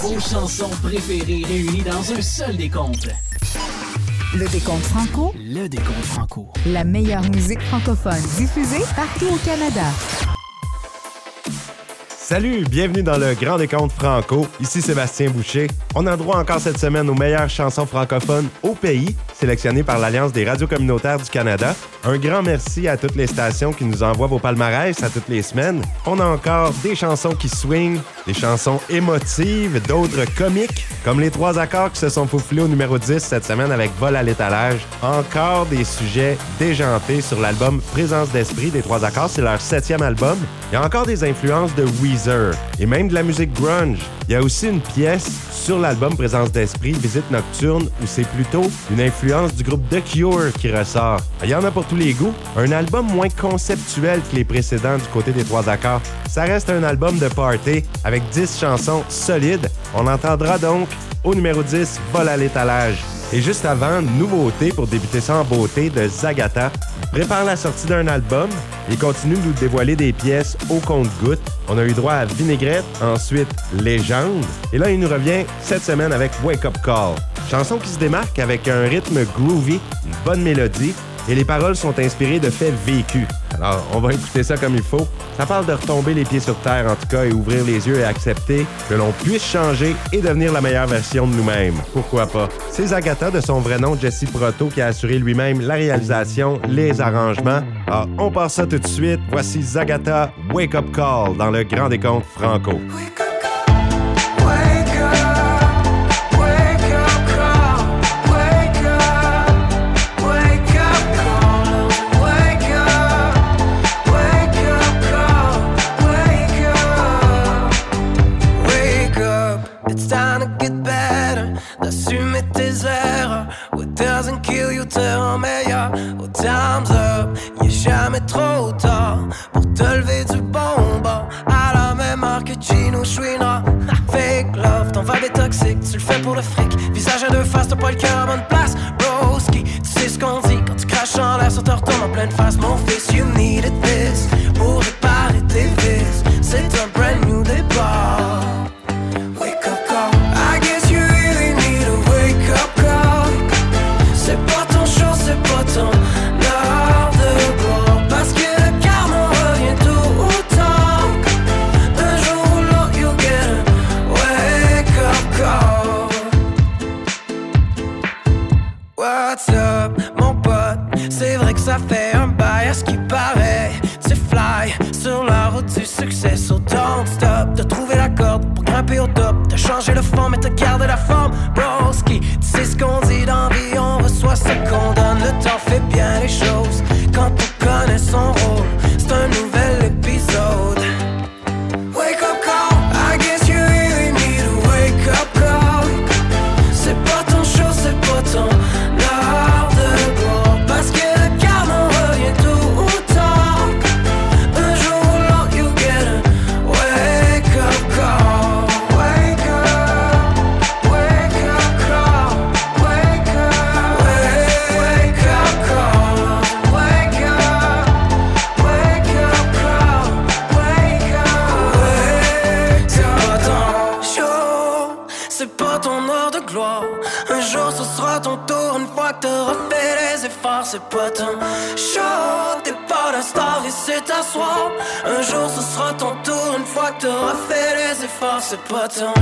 Vos chansons préférées réunies dans un seul décompte. Le décompte franco. Le décompte franco. La meilleure musique francophone diffusée partout au Canada. Salut, bienvenue dans le Grand Décompte Franco. Ici Sébastien Boucher. On a droit encore cette semaine aux meilleures chansons francophones au pays, sélectionnées par l'Alliance des radios communautaires du Canada. Un grand merci à toutes les stations qui nous envoient vos palmarès à toutes les semaines. On a encore des chansons qui swing, des chansons émotives, d'autres comiques, comme les trois accords qui se sont faufilés au numéro 10 cette semaine avec Vol à l'étalage. Encore des sujets déjantés sur l'album Présence d'esprit des trois accords, c'est leur septième album. Il y a encore des influences de Et même de la musique grunge. Il y a aussi une pièce sur l'album Présence d'esprit, Visite nocturne, où c'est plutôt une influence du groupe The Cure qui ressort. Il y en a pour tous les goûts. Un album moins conceptuel que les précédents du côté des trois accords. Ça reste un album de party avec 10 chansons solides. On entendra donc au numéro 10 Vol à l'étalage. Et juste avant, nouveauté pour débuter en beauté de Zagata. Prépare la sortie d'un album et continue de nous dévoiler des pièces au compte-goutte. On a eu droit à Vinaigrette, ensuite Légende. Et là, il nous revient cette semaine avec Wake Up Call. Chanson qui se démarque avec un rythme groovy, une bonne mélodie et les paroles sont inspirées de faits vécus. Alors, on va écouter ça comme il faut. Ça parle de retomber les pieds sur terre, en tout cas, et ouvrir les yeux et accepter que l'on puisse changer et devenir la meilleure version de nous-mêmes. Pourquoi pas? C'est Zagata, de son vrai nom, Jesse Proto, qui a assuré lui-même la réalisation, les arrangements. Alors, on passe ça tout de suite. Voici Zagata, Wake Up Call, dans le Grand Décompte Franco. Les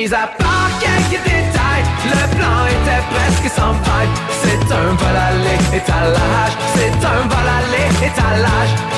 Mis à quelques détails, le plan était presque sans faille. C'est un vol aller étalage, c'est un vol aller étalage. Impossible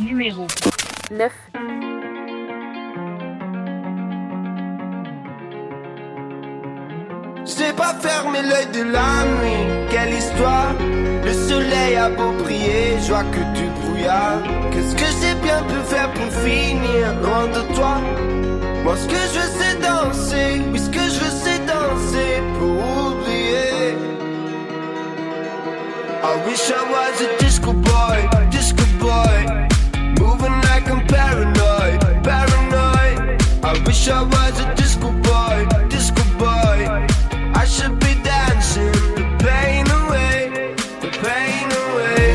Je pas fermé l'œil de la nuit, quelle histoire. Le soleil a beau briller, je vois que du brouillard. Qu'est-ce que j'ai bien pu faire pour finir? Loin de toi. Moi ce que je veux c'est danser, oui ce que je veux c'est danser pour oublier. I wish I was a I wish I was a disco boy, disco boy. I should be dancing the pain away, the pain away.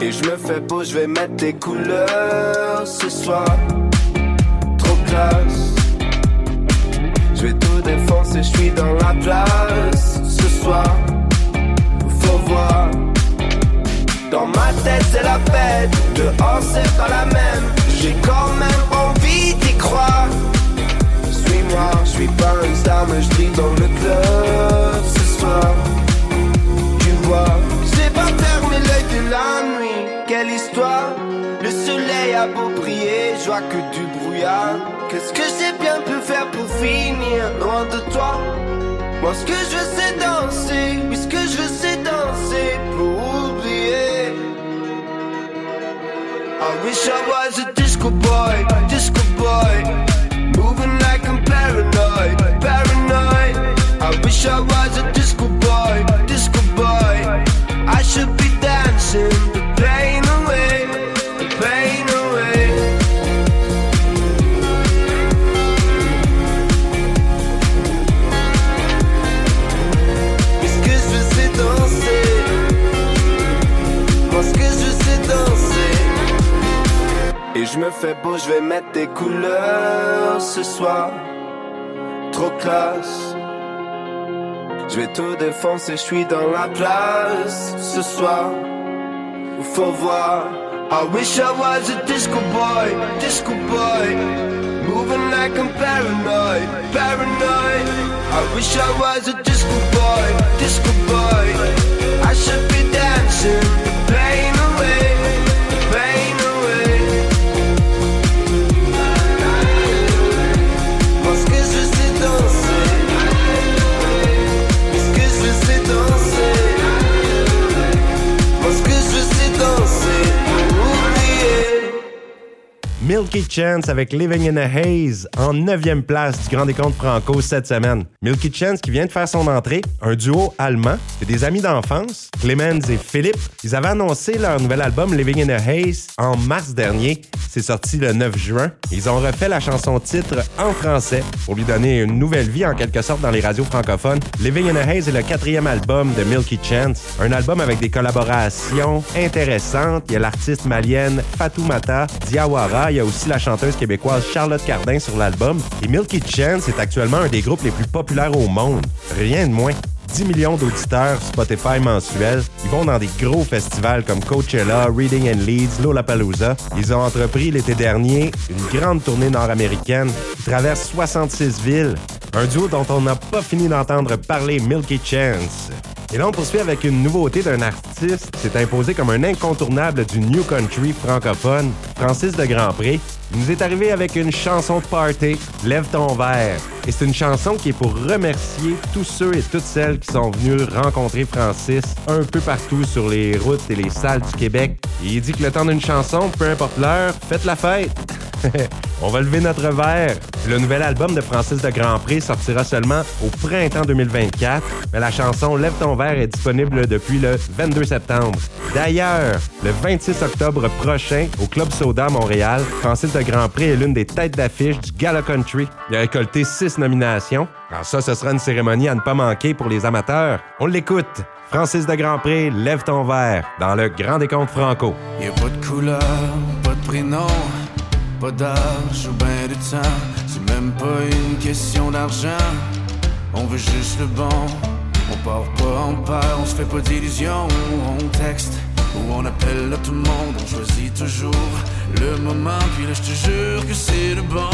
Et je me fais beau, je vais mettre des couleurs ce soir. Trop classe. Je vais tout défoncer, je suis dans la place ce soir. Faut voir. Dans ma tête c'est la fête, dehors c'est pas la même. J'ai quand même envie d'y croire. Suis-moi, je suis pas une star, mais je dans le club ce soir. Tu vois, j'ai pas fermé l'œil de la nuit. Quelle histoire! Le soleil a beau briller, je vois que du brouillard. Qu'est-ce que j'ai bien pu faire pour finir loin de toi? Moi, ce que je veux, c'est danser. Oui, ce que je veux, I wish I was a disco boy, disco boy. Moving like I'm paranoid, paranoid. I wish I was a disco boy, disco boy. I should be dancing Fais beau, je vais mettre des couleurs ce soir. Trop classe. Je vais tout défoncer, je suis dans la place ce soir. Faut voir. I wish I was a disco boy, disco boy. Moving like I'm paranoid, paranoid. I wish I was a disco boy, disco boy. I should be dancing, Milky Chance avec Living in a Haze en 9e place du Grand Décompte Franco cette semaine. Milky Chance qui vient de faire son entrée, un duo allemand, c'est des amis d'enfance, Clemens et Philippe. Ils avaient annoncé leur nouvel album Living in a Haze en mars dernier. C'est sorti le 9 juin. Ils ont refait la chanson titre en français pour lui donner une nouvelle vie en quelque sorte dans les radios francophones. Living in a Haze est le quatrième album de Milky Chance, un album avec des collaborations intéressantes. Il y a l'artiste malienne Fatoumata Diawara, aussi la chanteuse québécoise Charlotte Cardin sur l'album. Et Milky Chance est actuellement un des groupes les plus populaires au monde. Rien de moins. 10 millions d'auditeurs Spotify mensuels. Ils vont dans des gros festivals comme Coachella, Reading and Leeds, Lollapalooza. Ils ont entrepris l'été dernier une grande tournée nord-américaine qui traverse 66 villes. Un duo dont on n'a pas fini d'entendre parler, Milky Chance. Et là, on poursuit avec une nouveauté d'un artiste qui s'est imposé comme un incontournable du New Country francophone, Francis de Grandpré. Il nous est arrivé avec une chanson de party, Lève ton verre. Et c'est une chanson qui est pour remercier tous ceux et toutes celles qui sont venus rencontrer Francis un peu partout sur les routes et les salles du Québec. Il dit que le temps d'une chanson, peu importe l'heure, faites la fête. On va lever notre verre. Le nouvel album de Francis de Grandpré sortira seulement au printemps 2024, mais la chanson Lève ton verre est disponible depuis le 22 septembre. D'ailleurs, le 26 octobre prochain, au Club Soda Montréal, Francis de Grandpré est l'une des têtes d'affiche du Gala Country. Il a récolté six nominations. Alors ça, ce sera une cérémonie à ne pas manquer pour les amateurs. On l'écoute. Francis de Grandpré, Lève ton verre, dans le Grand Décompte Franco. Y a pas de couleur, pas de prénom, pas d'âge ou ben de temps. C'est même pas une question d'argent. On veut juste le bon. On part pas en paire, on se fait pas d'illusions. On texte ou on appelle à tout le monde. On choisit toujours le moment. Puis là, je te jure que c'est le bon.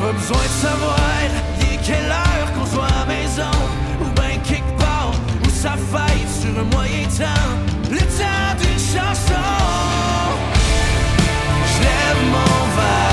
Pas besoin de savoir, il quelle heure qu'on soit à maison. Ou ben quelque part, où ça faille sur un moyen temps. Le temps d'une chanson. Mon verre,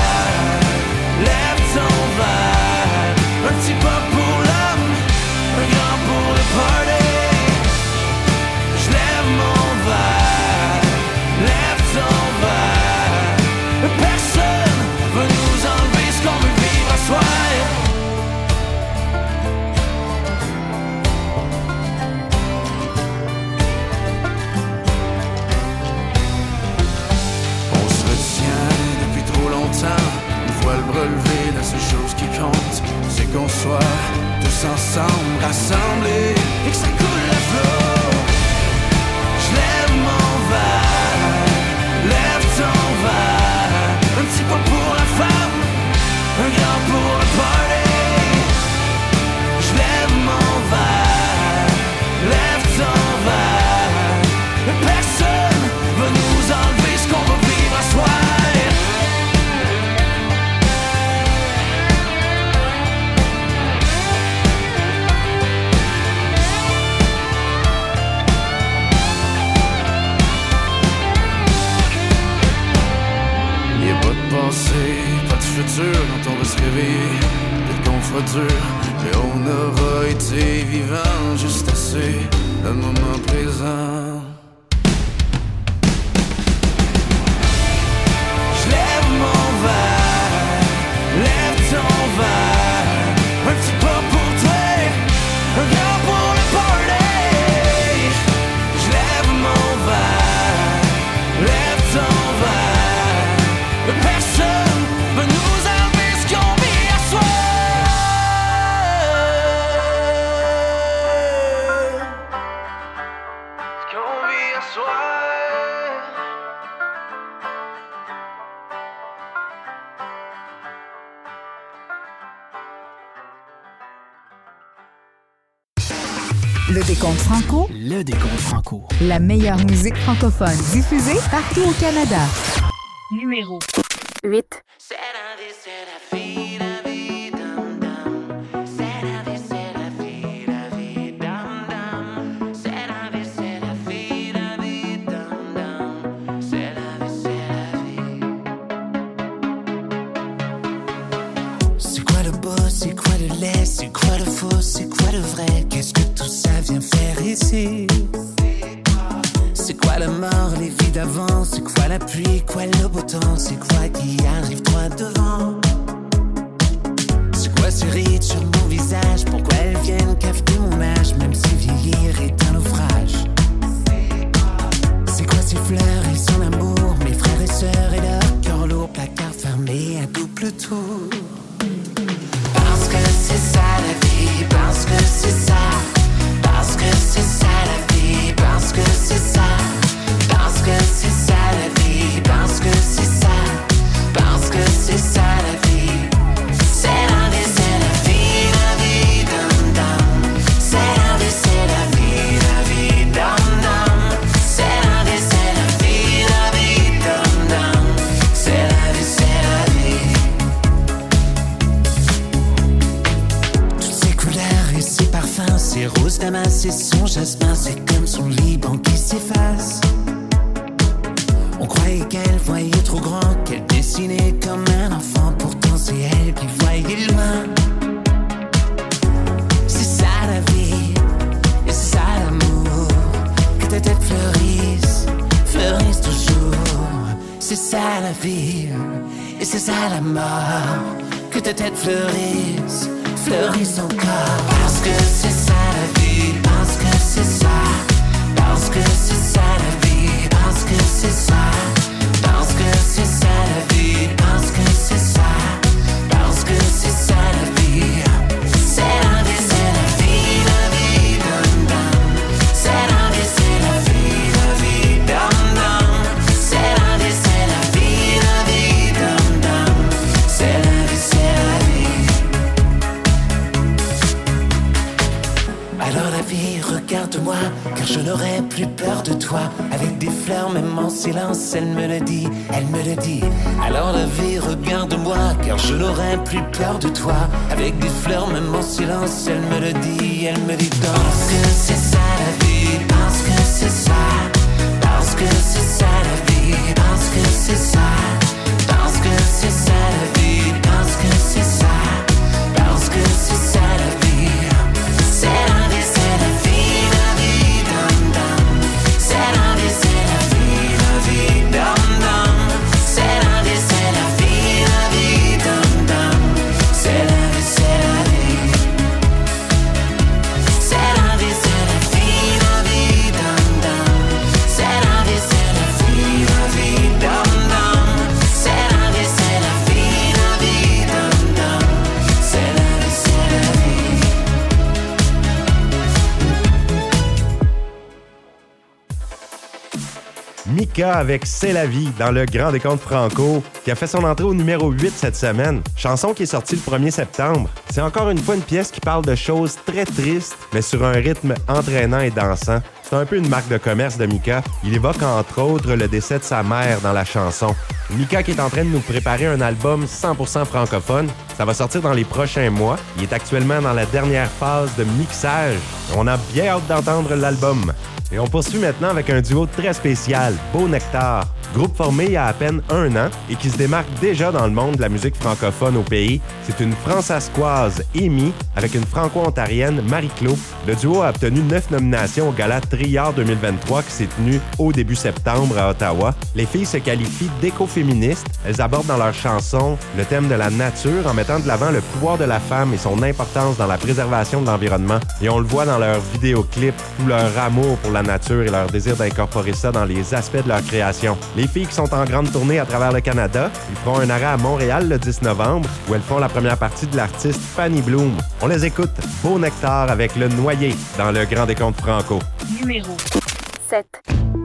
qu'on soit tous ensemble, rassemblés, et que ça coule à flot. Je lève mon verre, lève ton verre. Un petit pas pour la femme, un grand pour le. Qu'on fera dur, mais on aura été vivant juste assez. Moment présent. le décompte franco. La meilleure musique francophone diffusée partout au Canada. Numéro 8. C'est quoi le beau, c'est quoi le laid, c'est quoi le faux, c'est quoi le vrai, qu'est-ce que c'est quoi la mort, les vies d'avant? C'est quoi la pluie, quoi le beau temps? C'est quoi qui arrive droit devant? C'est quoi ces rides sur mon visage? Pourquoi elles viennent cafeter mon âge? Même si vieillir est un naufrage je n'aurai plus peur de toi. Avec des fleurs, même en silence, elle me le dit, elle me le dit. Alors la vie, regarde-moi, car je n'aurai plus peur de toi. Avec des fleurs, même en silence, elle me le dit, elle me dit Parce que c'est ça la vie, parce que c'est ça, parce que c'est ça la vie, parce que c'est ça, Mika avec C'est la vie dans le Grand Décompte Franco, qui a fait son entrée au numéro 8 cette semaine. Chanson qui est sortie le 1er septembre. C'est encore une fois une pièce qui parle de choses très tristes, mais sur un rythme entraînant et dansant. C'est un peu une marque de commerce de Mika. Il évoque entre autres le décès de sa mère dans la chanson. Mika qui est en train de nous préparer un album 100% francophone. Ça va sortir dans les prochains mois. Il est actuellement dans la dernière phase de mixage. On a bien hâte d'entendre l'album. Et on poursuit maintenant avec un duo très spécial, Beau Nectar. Groupe formé il y a à peine un an et qui se démarque déjà dans le monde de la musique francophone au pays. C'est une françaisquoise Amy avec une franco-ontarienne Marie-Claude. Le duo a obtenu neuf nominations au Gala Triard 2023 qui s'est tenu au début septembre à Ottawa. Les filles se qualifient d'écoféministes. Elles abordent dans leurs chansons le thème de la nature en mettant de l'avant le pouvoir de la femme et son importance dans la préservation de l'environnement. Et on le voit dans leurs vidéoclips, tout leur amour pour la nature et leur désir d'incorporer ça dans les aspects de leur création. Filles qui sont en grande tournée à travers le Canada, ils feront un arrêt à Montréal le 10 novembre où elles font la première partie de l'artiste Fanny Bloom. On les écoute, Beau Nectar avec Le Noyer dans le Grand Décompte Franco. Numéro 7.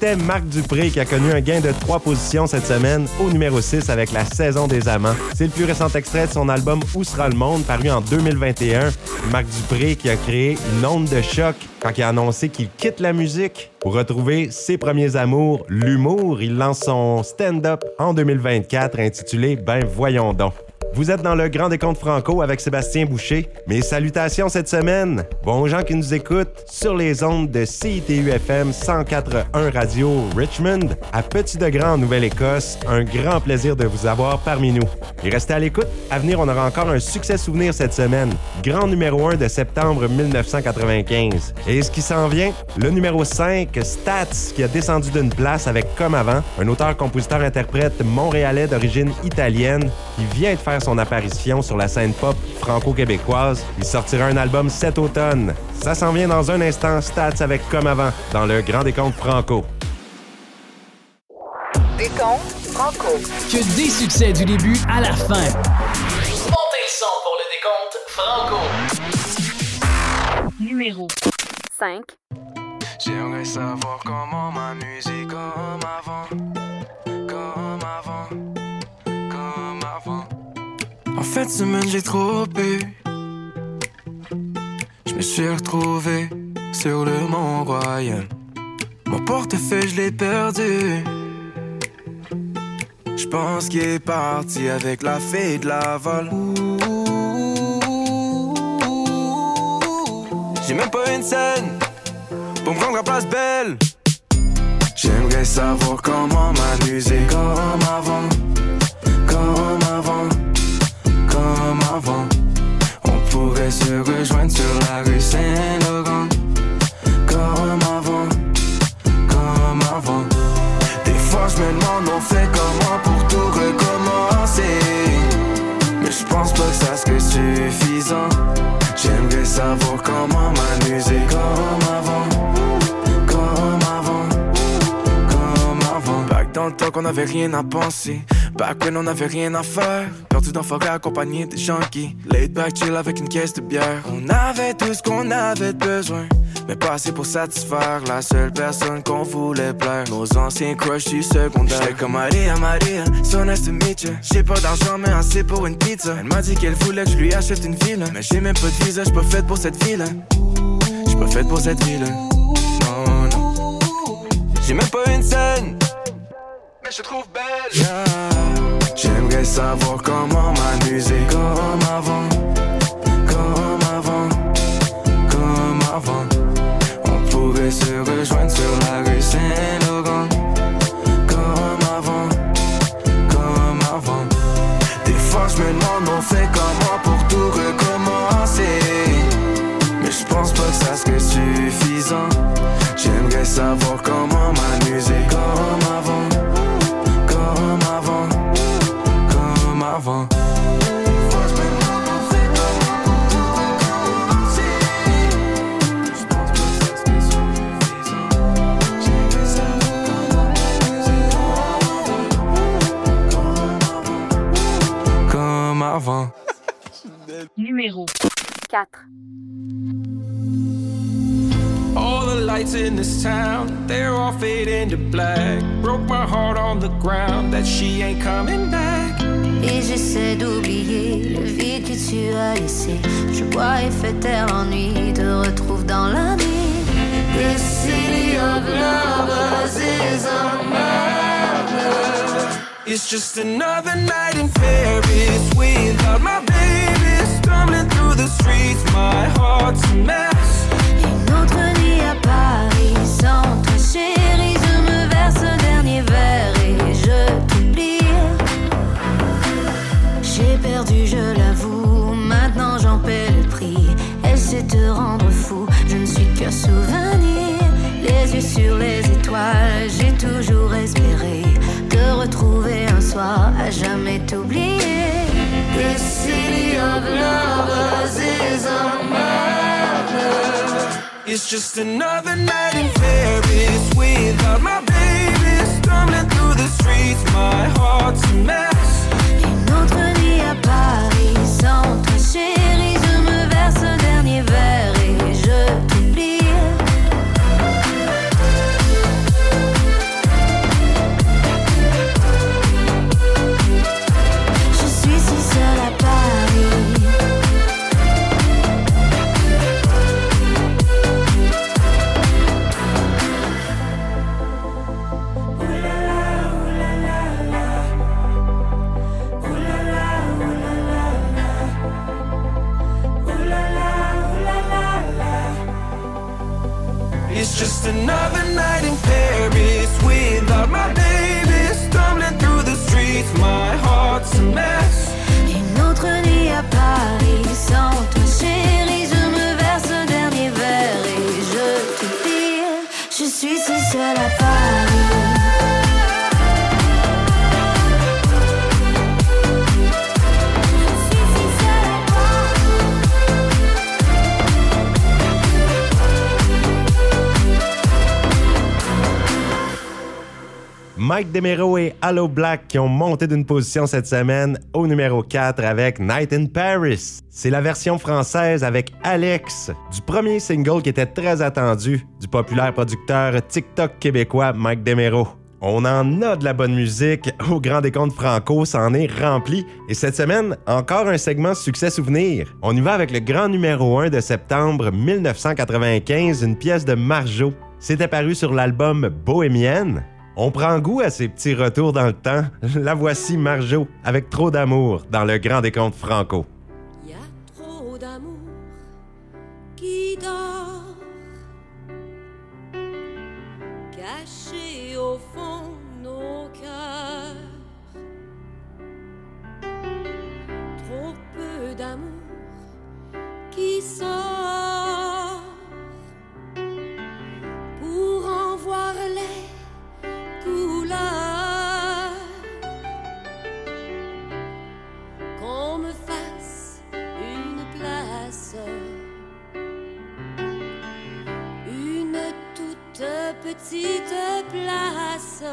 C'était Marc Dupré qui a connu un gain de trois positions cette semaine au numéro 6 avec la saison des amants. C'est le plus récent extrait de son album Où sera le monde paru en 2021. Marc Dupré qui a créé une onde de choc quand il a annoncé qu'il quitte la musique pour retrouver ses premiers amours, l'humour. Il lance son stand-up en 2024 intitulé Ben voyons donc. Vous êtes dans le Grand Décompte Franco avec Sébastien Boucher. Mes salutations cette semaine. Bon gens qui nous écoutent sur les ondes de CITU FM 104.1 Radio Richmond à Petit Degré en Nouvelle-Écosse. Un grand plaisir de vous avoir parmi nous. Et restez à l'écoute. À venir, on aura encore un succès souvenir cette semaine. Grand numéro 1 de septembre 1995. Et ce qui s'en vient, le numéro 5, Stats, qui a descendu d'une place avec Comme avant, un auteur-compositeur-interprète montréalais d'origine italienne qui vient de faire son apparition sur la scène pop franco-québécoise. Il sortira un album cet automne. Ça s'en vient dans un instant, Stats avec Comme avant, dans le Grand Décompte Franco. Décompte Franco. Que des succès du début à la fin. Montez le son pour le décompte Franco. Numéro 5. J'aimerais savoir comment m'amuser comme avant. Comme avant. En fait, semaine, j'ai trop bu. Je me suis retrouvé sur le Mont Royal. Mon portefeuille, je l'ai perdu. Je pense qu'il est parti avec la fille de Laval. J'ai même pas une scène pour me rendre à place belle. J'aimerais savoir comment m'amuser comme avant, comme avant, On pourrait se rejoindre sur la rue Saint-Laurent, comme avant, comme avant. Des fois je me demande on fait comment pour tout recommencer? Mais je pense pas que ça serait suffisant. J'aimerais savoir comment m'amuser comme avant, comme avant, comme avant. Back dans le temps qu'on avait rien à penser. Back when on avait rien à faire. Perdu dans forêt accompagné des gens qui laid back chill avec une caisse de bière. On avait tout ce qu'on avait besoin. Mais pas assez pour satisfaire la seule personne qu'on voulait plaire. Nos anciens crushs du secondaire. J'étais comme Maria, Maria, so nice to meet ya. J'ai pas d'argent, mais assez pour une pizza. Elle m'a dit qu'elle voulait que je lui achète une ville. Mais j'ai même pas de visa, j'suis pas faite pour cette ville. J'suis pas faite pour cette ville. Non, non. J'ai même pas une scène. Je te trouve belle. J'aimerais savoir comment m'amuser comme avant. Comme avant. Comme avant. On pourrait se rejoindre sur la rue Saint-Laurent. Comme avant. Comme avant. Des fois je me demande on fait comment pour tout recommencer? Mais je pense pas que ça serait suffisant. J'aimerais savoir comment m'amuser comme avant. Avant. Comme avant. Numéro 4. All the lights in this town, they're all fading to black. Broke my heart on the ground that she ain't coming back. Et j'essaie d'oublier le vide que tu as laissé. Je bois et fais taire l'ennui, te retrouve dans la nuit. This city of lovers is a madness. It's just another night in Paris without my baby. Stumbling through the streets, my heart's a mess. Chérie. Je me verse dernier verre et je t'oublie. J'ai perdu, je l'avoue. Maintenant j'en paie le prix. Elle sait te rendre fou. Je ne suis qu'un souvenir. Les yeux sur les étoiles. J'ai toujours espéré te retrouver un soir à jamais t'oublier. It's just another night in Paris without my baby. Stumbling through the streets, my heart's a mess. just another night in Paris without my baby stumbling through the streets. My heart's a mess. Mike Demero et Allo Black qui ont monté d'une position cette semaine au numéro 4 avec Night in Paris. C'est la version française avec Alex du premier single qui était très attendu du populaire producteur TikTok québécois Mike Demero. On en a de la bonne musique. Au Grand Décompte Franco, s'en est rempli. Et cette semaine, encore un segment Succès Souvenir. On y va avec le grand numéro 1 de septembre 1995, une pièce de Marjo. C'était paru sur l'album Bohémienne. On prend goût à ces petits retours dans le temps. La voici Marjo avec trop d'amour dans le Grand Décompte Franco. Y a trop d'amour qui dort, caché au fond de nos cœurs. Trop peu d'amour qui sort pour en voir Qu'on me fasse une place, une toute petite place.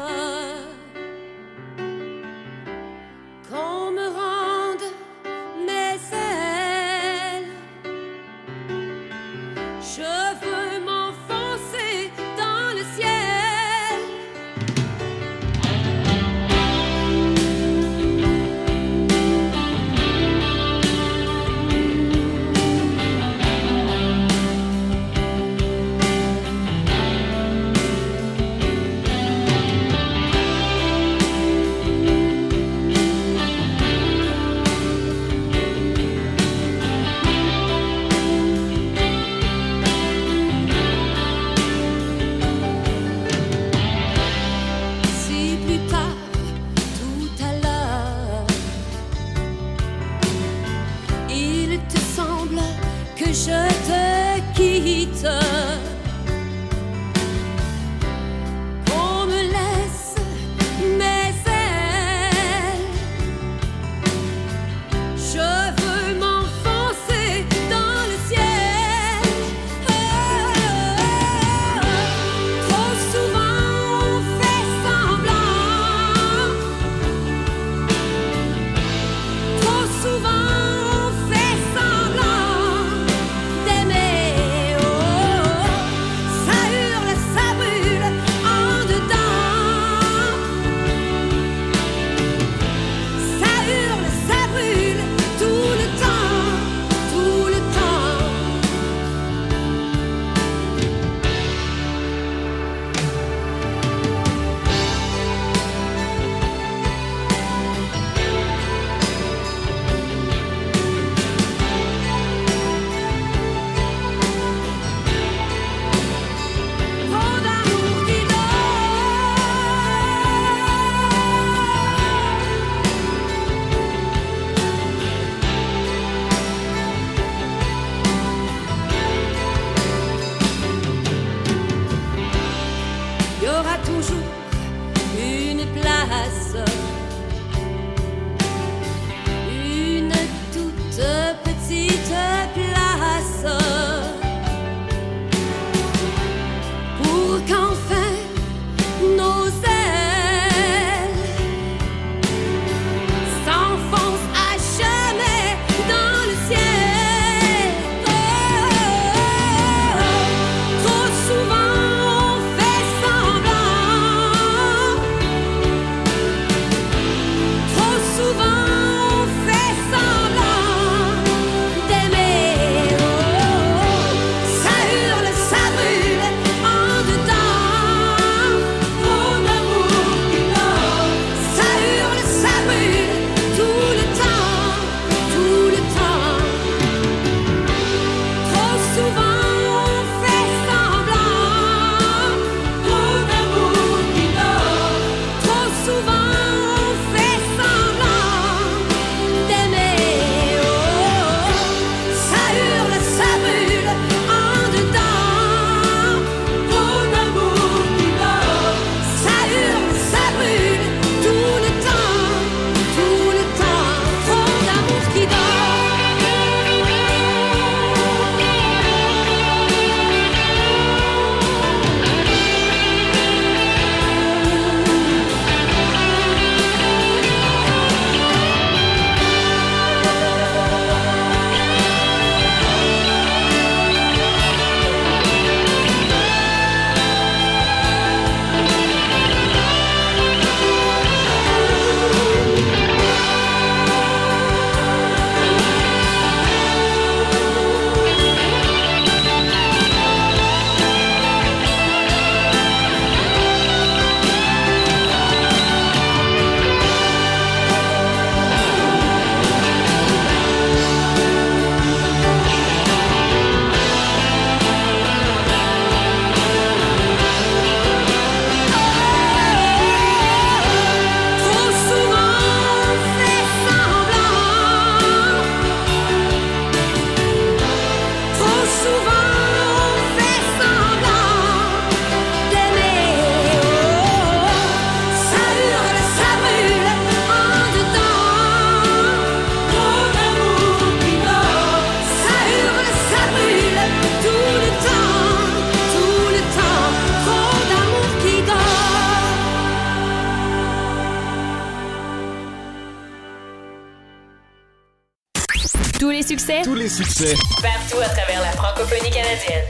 Succès? Tous les succès. Partout à travers la francophonie canadienne.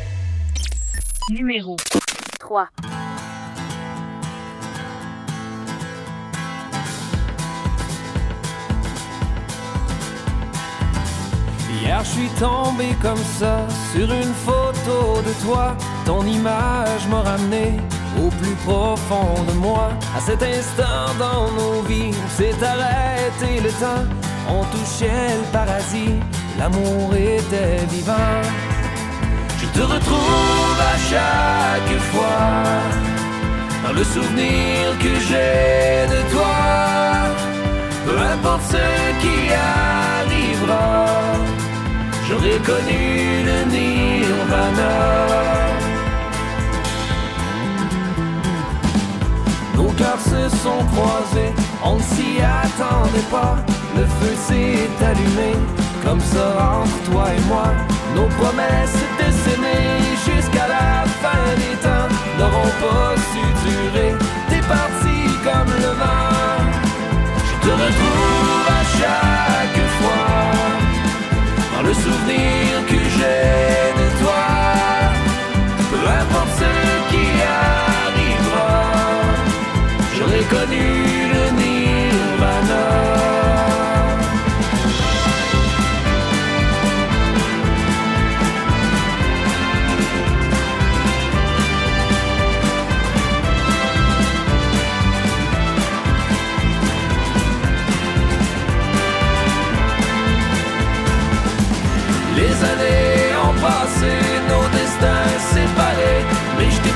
Numéro 3. Hier je suis tombé comme ça sur une photo de toi. Ton image m'a ramené au plus profond de moi. À cet instant dans nos vies, s'est arrêté le temps. On touchait le paradis, l'amour était vivant. Je te retrouve à chaque fois dans le souvenir que j'ai de toi. Peu importe ce qui arrivera, j'aurais connu le nirvana. Nos cœurs se sont croisés, on ne s'y attendait pas. Le feu s'est allumé, comme ça entre toi et moi. Nos promesses s'aimer jusqu'à la fin des temps n'auront pas su durer. T'es parti comme le vent. Je te retrouve à chaque fois dans le souvenir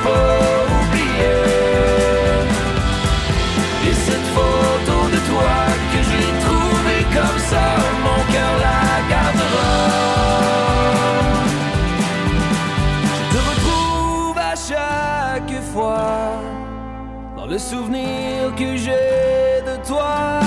pas oublié. Et cette photo de toi que j'ai trouvée comme ça, mon cœur la gardera. Je te retrouve à chaque fois dans le souvenir que j'ai de toi.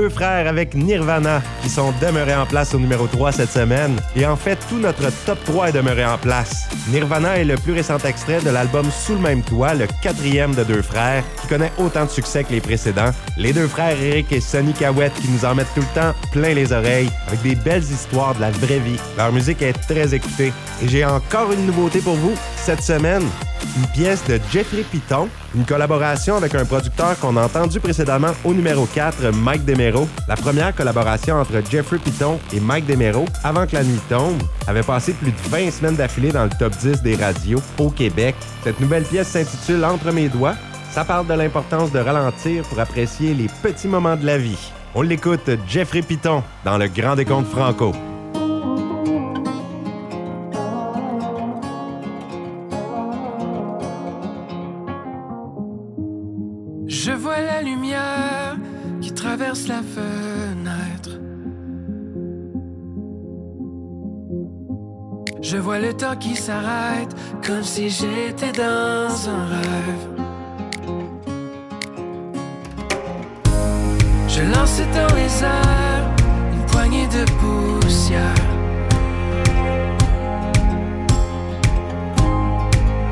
Deux frères avec Nirvana qui sont demeurés en place au numéro 3 cette semaine. Et en fait, tout notre top 3 est demeuré en place. Nirvana est le plus récent extrait de l'album Sous le même toit, le quatrième de Deux frères, qui connaît autant de succès que les précédents. Les deux frères Eric et Sonny Cowett qui nous en mettent tout le temps plein les oreilles avec des belles histoires de la vraie vie. Leur musique est très écoutée. Et j'ai encore une nouveauté pour vous cette semaine. Une pièce de Jeffrey Piton, une collaboration avec un producteur qu'on a entendu précédemment au numéro 4, Mike Demero. La première collaboration entre Jeffrey Piton et Mike Demero, avant que la nuit tombe, avait passé plus de 20 semaines d'affilée dans le top 10 des radios au Québec. Cette nouvelle pièce s'intitule Entre mes doigts. Ça parle de l'importance de ralentir pour apprécier les petits moments de la vie. On l'écoute, Jeffrey Piton, dans le Grand Décompte Franco. Je vois le temps qui s'arrête comme si j'étais dans un rêve. Je lance dans les airs une poignée de poussière.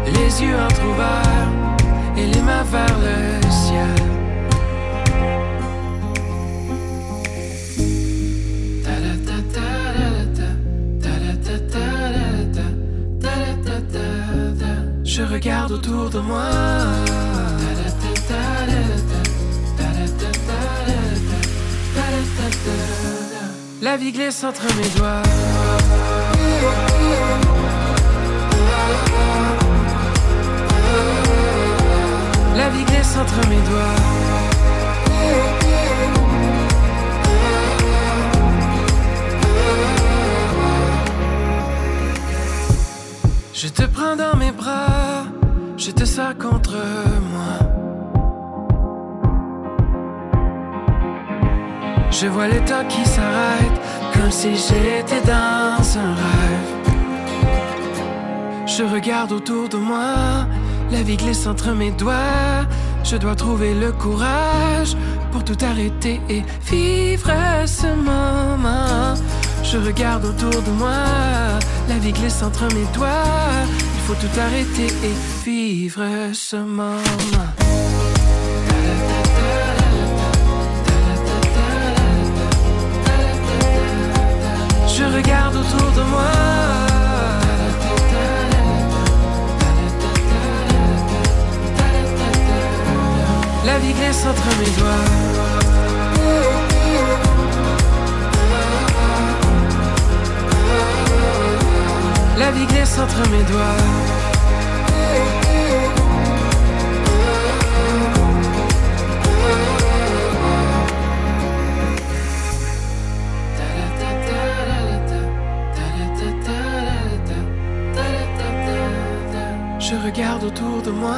Les yeux entrouverts et les mains vers Je regarde autour de moi. La vie glisse entre mes doigts. La vie glisse entre mes doigts. Je te prends dans mes bras, je j'étais ça contre moi. Je vois les temps qui s'arrêtent comme si j'étais dans un rêve. Je regarde autour de moi, la vie glisse entre mes doigts. Je dois trouver le courage pour tout arrêter et vivre ce moment. Je regarde autour de moi, la vie glisse entre mes doigts. Il faut tout arrêter et vivre ce moment. Je regarde autour de moi. La vie glisse entre mes doigts. La vie glisse entre mes doigts. Je regarde autour de moi.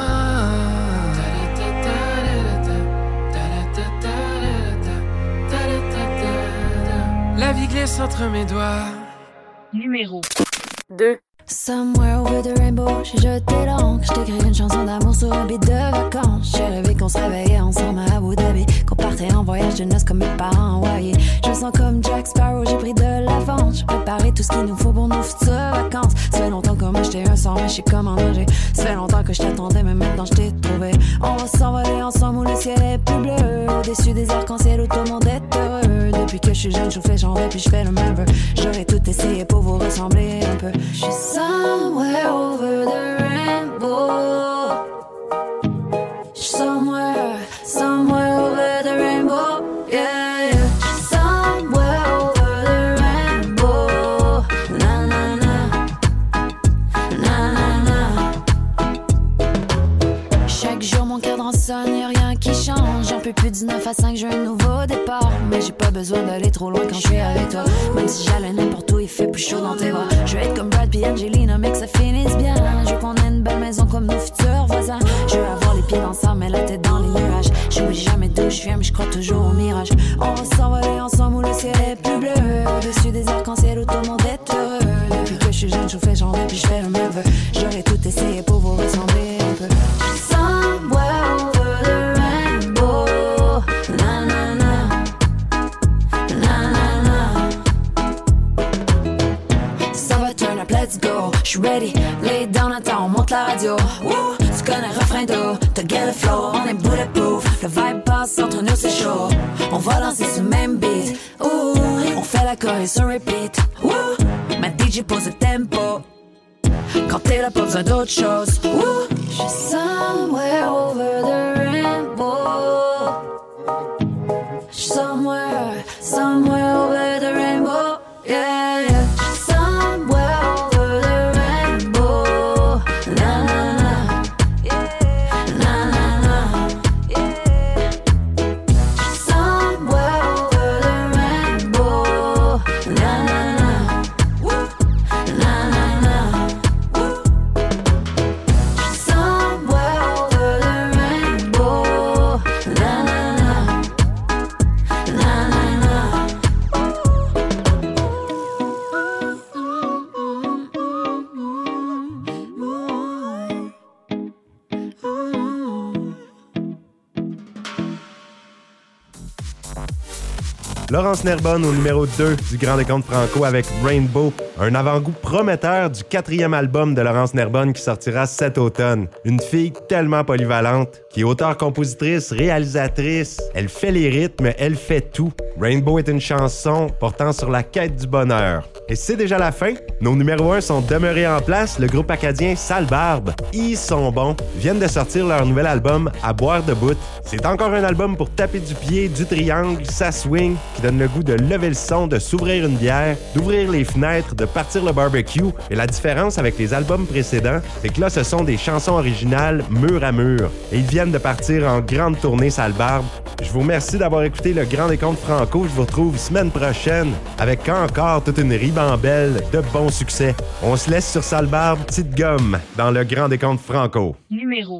La vie glisse entre mes doigts. Numéro 2. Somewhere over the rainbow, j'ai jeté l'encre. J't'écris une chanson d'amour sur un beat de vacances. J'ai rêvé qu'on se réveillait ensemble à Abu Dhabi. Qu'on partait en voyage de noces comme mes parents envoyés. Je me sens comme Jack Sparrow, j'ai pris de l'avance. J'ai préparé tout ce qu'il nous faut pour nos futures vacances. Ça fait longtemps moi j'étais un sort, mais je sais comment nager. Ça fait longtemps que je t'attendais, mais maintenant je t'ai trouvé. On va s'envoler ensemble où le ciel est plus bleu. Au-dessus des arcs-en-ciel où tout le monde est heureux. Depuis que je suis jeune, je fais j'en vais, puis je fais le même. J'aurais tout essayé pour vous ressembler un peu. Somewhere over the rainbow. Peux plus du 9 à 5, j'ai un nouveau départ. Mais j'ai pas besoin d'aller trop loin quand je suis avec toi. Même si j'allais n'importe où, il fait plus chaud dans tes bras. Je veux être comme Brad puis Angelina, mais que ça finisse bien. Je veux qu'on ait une belle maison comme nos futurs voisins. Je veux avoir les pieds dans sable, mais la tête dans les nuages. J'oublie jamais d'où je viens, mais je crois toujours au mirage. On va s'envoler ensemble où le ciel est plus bleu. Au-dessus des arcs-en-ciel où tout le monde est heureux. Depuis que je suis jeune, je fais j'en vais, puis je fais le même. J'aurais tout essayé pour vous ressembler un peu. Somewhere ready, lay down, attends, on monte la radio. Woo, tu connais le refrain d'eau, t'as get le flow, on est bulletproof. Le vibe passe entre nous, c'est chaud. On va lancer ce même beat. Ouh, on fait la chorus sur repeat. Woo, ma DJ pose le tempo. Quand t'es là, pas besoin d'autre chose. Woo, somewhere over Laurence Nerbonne au numéro 2 du Grand Décompte Franco avec Rainbow, un avant-goût prometteur du quatrième album de Laurence Nerbonne qui sortira cet automne. Une fille tellement polyvalente, qui est auteure-compositrice, réalisatrice, elle fait les rythmes, elle fait tout. Rainbow est une chanson portant sur la quête du bonheur. Et c'est déjà la fin. Nos numéros 1 sont demeurés en place. Le groupe acadien Sale Barbe, ils sont bons, viennent de sortir leur nouvel album À boire de bout. C'est encore un album pour taper du pied, du triangle, ça swing, qui donne le goût de lever le son, de s'ouvrir une bière, d'ouvrir les fenêtres, de partir le barbecue. Et la différence avec les albums précédents, c'est que là, ce sont des chansons originales mur à mur. Et ils viennent de partir en grande tournée sale barbe. Je vous remercie d'avoir écouté le Grand Décompte Franco. Je vous retrouve semaine prochaine avec encore toute une ribambelle de bons succès. On se laisse sur Salbarbe, petite gomme, dans le Grand Décompte Franco. Numéro